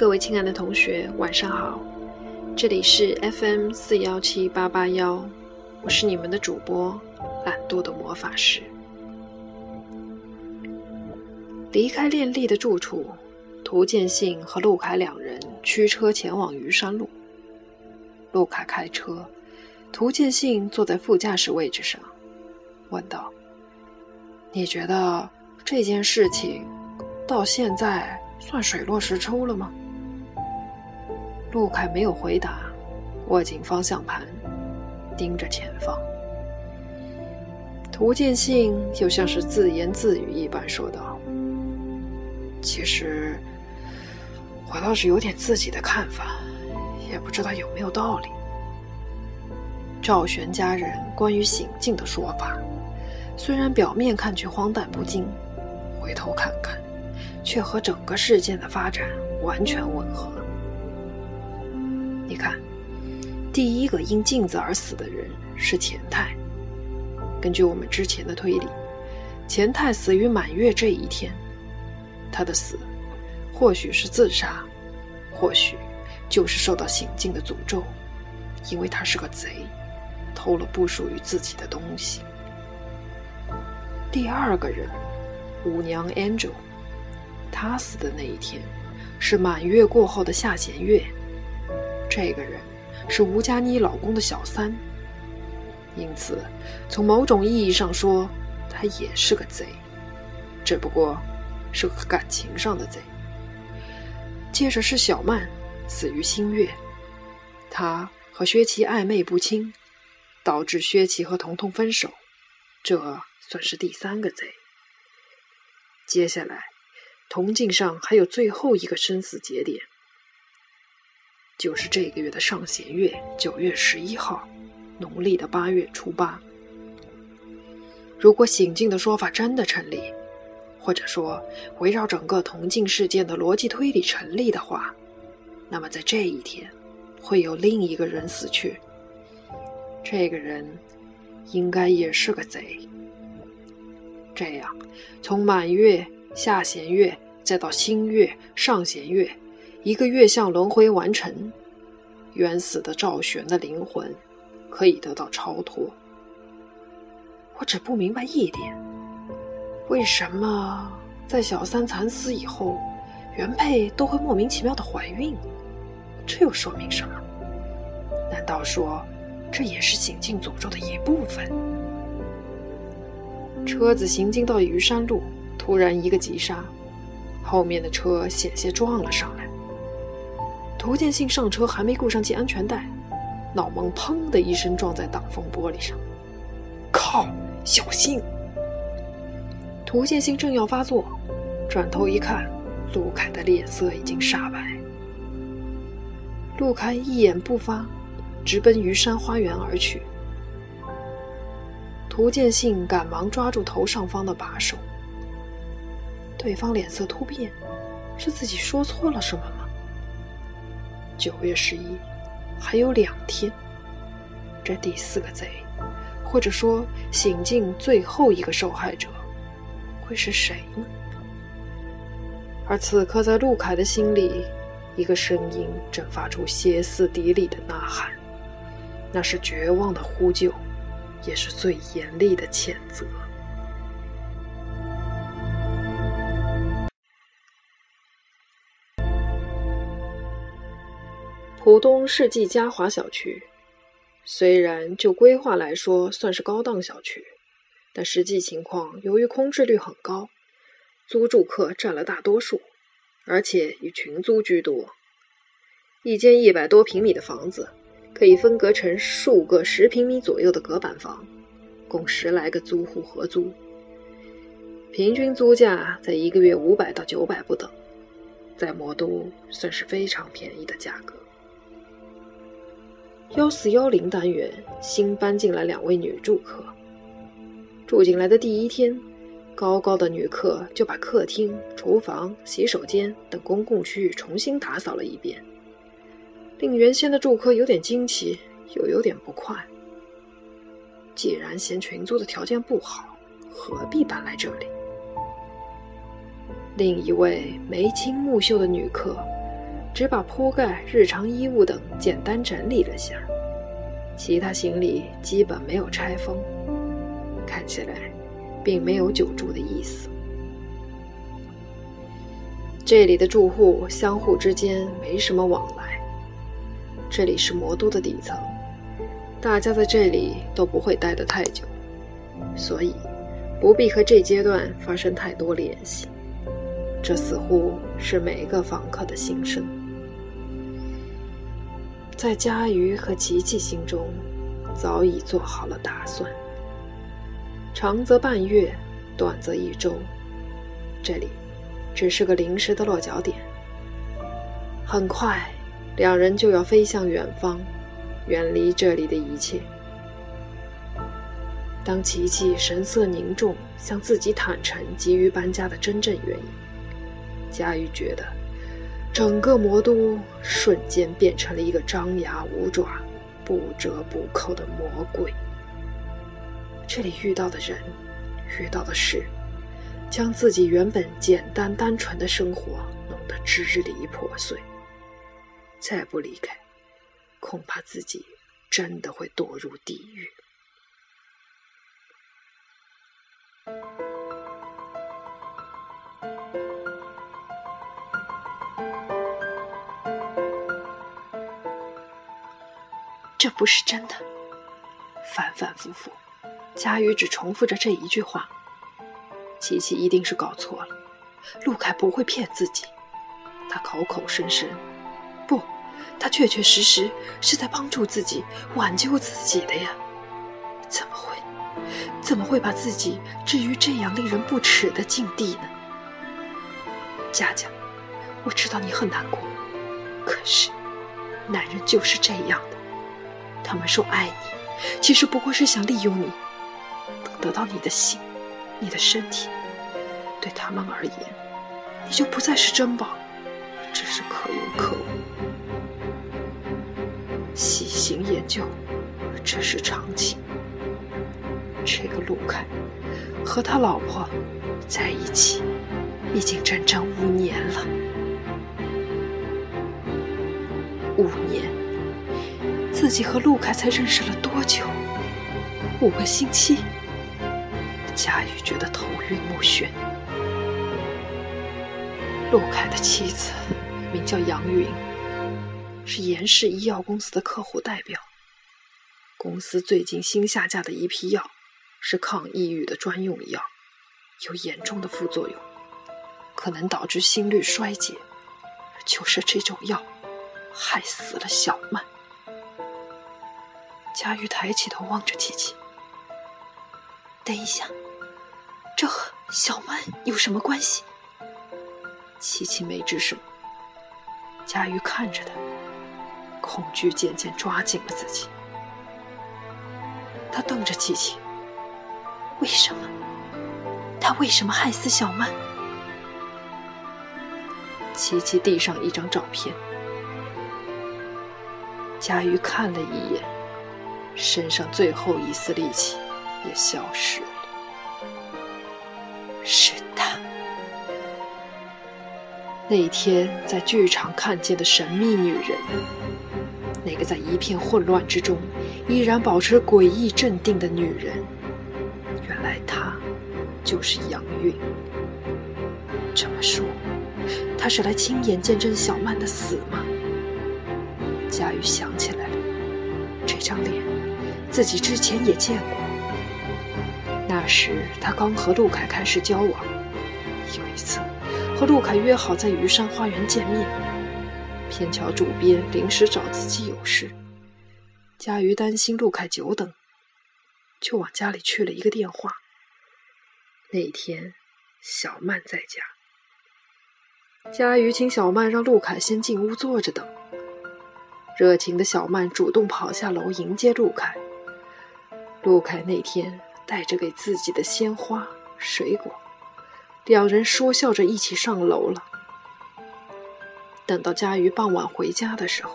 各位亲爱的同学，晚上好！这里是 FM 四幺七八八幺，我是你们的主播懒惰的魔法师。离开练丽的住处，涂建信和陆凯两人驱车前往虞山路。陆凯开车，涂建信坐在副驾驶位置上，问道：“你觉得这件事情到现在算水落石出了吗？”陆凯没有回答，握紧方向盘，盯着前方。涂建信又像是自言自语一般说道：“其实，我倒是有点自己的看法，也不知道有没有道理。赵玄家人关于醒境的说法，虽然表面看去荒诞不经，回头看看，却和整个事件的发展完全吻合。”你看，第一个因镜子而死的人是钱太。根据我们之前的推理，钱太死于满月这一天。他的死，或许是自杀，或许就是受到行径的诅咒，因为他是个贼，偷了不属于自己的东西。第二个人，舞娘 Angel，她死的那一天是满月过后的下弦月。这个人是吴佳妮老公的小三，因此从某种意义上说，他也是个贼，只不过是个感情上的贼。接着是小曼死于新月，她和薛琪暧昧不清，导致薛琪和彤彤分手，这算是第三个贼。接下来，铜镜上还有最后一个生死节点。就是这个月的上弦月，九月十一号，农历的八月初八。如果醒境的说法真的成立，或者说围绕整个铜镜事件的逻辑推理成立的话，那么在这一天会有另一个人死去。这个人应该也是个贼。这样，从满月、下弦月，再到新月、上弦月。一个月相轮回完成，冤死的赵玄的灵魂可以得到超脱。我只不明白一点：为什么在小三惨死以后，原配都会莫名其妙的怀孕？这又说明什么？难道说这也是行进诅咒的一部分？车子行进到虞山路，突然一个急刹，后面的车险些撞了上来。涂建信上车还没顾上系安全带，脑门砰的一声撞在挡风玻璃上。靠！小心！涂建信正要发作，转头一看，陆凯的脸色已经煞白。陆凯一言不发，直奔虞山花园而去。涂建信赶忙抓住头上方的把手。对方脸色突变，是自己说错了什么？九月十一，还有两天。这第四个贼，或者说醒境最后一个受害者，会是谁呢？而此刻，在陆凯的心里，一个声音正发出歇斯底里的呐喊，那是绝望的呼救，也是最严厉的谴责。浦东世纪嘉华小区，虽然就规划来说算是高档小区，但实际情况由于空置率很高，租住客占了大多数，而且以群租居多。一间一百多平米的房子，可以分隔成数个十平米左右的隔板房，供十来个租户合租。平均租价在一个月五百到九百不等，在魔都算是非常便宜的价格。幺四幺零单元新搬进来两位女住客。住进来的第一天，高高的女客就把客厅、厨房、洗手间等公共区域重新打扫了一遍，令原先的住客有点惊奇，又有点不快。既然嫌群租的条件不好，何必搬来这里？另一位眉清目秀的女客，只把铺盖、日常衣物等简单整理了下，其他行李基本没有拆封，看起来并没有久住的意思。这里的住户相互之间没什么往来，这里是魔都的底层，大家在这里都不会待得太久，所以不必和这阶段发生太多联系。这似乎是每一个访客的心声。在佳瑜和琪琪心中，早已做好了打算。长则半月，短则一周，这里。只是个临时的落脚点。很快，两人就要飞向远方，远离这里的一切。当琪琪神色凝重，向自己坦诚急于搬家的真正原因，佳玉觉得整个魔都瞬间变成了一个张牙舞爪、不折不扣的魔鬼。这里遇到的人，遇到的事。将自己原本简单单纯的生活弄得支离破碎，再不离开，恐怕自己真的会堕入地狱。这不是真的，反反复复，佳宇只重复着这一句话。琪琪一定是搞错了，陆凯不会骗自己，他口口声声，不，他确确实实是在帮助自己挽救自己的呀，怎么会，怎么会把自己置于这样令人不齿的境地呢？佳佳，我知道你很难过，可是，男人就是这样的，他们说爱你，其实不过是想利用你，能得到你的心。你的身体，对他们而言，你就不再是珍宝，只是可有可无。细心研究，这是常情。这个陆凯和他老婆在一起已经整整五年了。五年，自己和陆凯才认识了多久？五个星期。佳玉觉得头晕目眩。陆凯的妻子名叫杨云，是严氏医药公司的客户代表。公司最近新下架的一批药是抗抑郁的专用药，有严重的副作用，可能导致心率衰竭。就是这种药，害死了小曼。佳玉抬起头望着琪琪，等一下。这和小曼有什么关系？琪琪没吱声。佳玉看着他，恐惧渐渐抓紧了自己。他瞪着琪琪：“为什么？他为什么害死小曼？”琪琪递上一张照片。佳玉看了一眼，身上最后一丝力气也消失了。是他，那天在剧场看见的神秘女人，那个在一片混乱之中依然保持诡异镇定的女人，原来她就是杨韵。这么说，她是来亲眼见证小曼的死吗？佳玉想起来了，这张脸，自己之前也见过。那时他刚和陆凯开始交往，有一次和陆凯约好在虞山花园见面，偏巧主编临时找自己有事，佳瑜担心陆凯久等，就往家里去了一个电话。那天小曼在家，佳瑜请小曼让陆凯先进屋坐着等。热情的小曼主动跑下楼迎接陆凯。陆凯那天。带着给自己的鲜花、水果，两人说笑着一起上楼了。等到佳瑜傍晚回家的时候，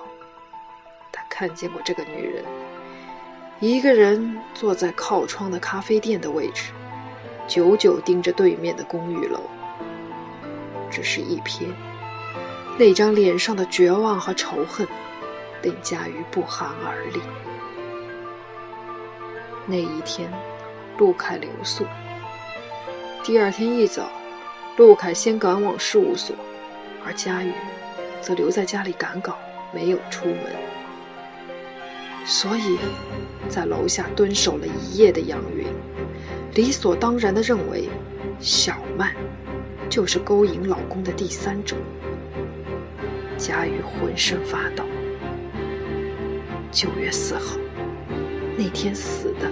他看见过这个女人，一个人坐在靠窗的咖啡店的位置，久久盯着对面的公寓楼。只是一瞥，那张脸上的绝望和仇恨，令佳瑜不寒而栗。那一天，陆凯留宿。第二天一早，陆凯先赶往事务所，而佳瑜则留在家里赶稿，没有出门。所以，在楼下蹲守了一夜的杨云，理所当然地认为，小曼就是勾引老公的第三者。佳瑜浑身发抖。九月四号，那天死的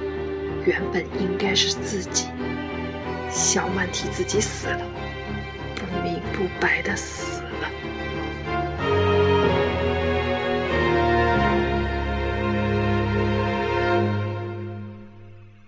原本应该是自己。小曼替自己死了，不明不白的死。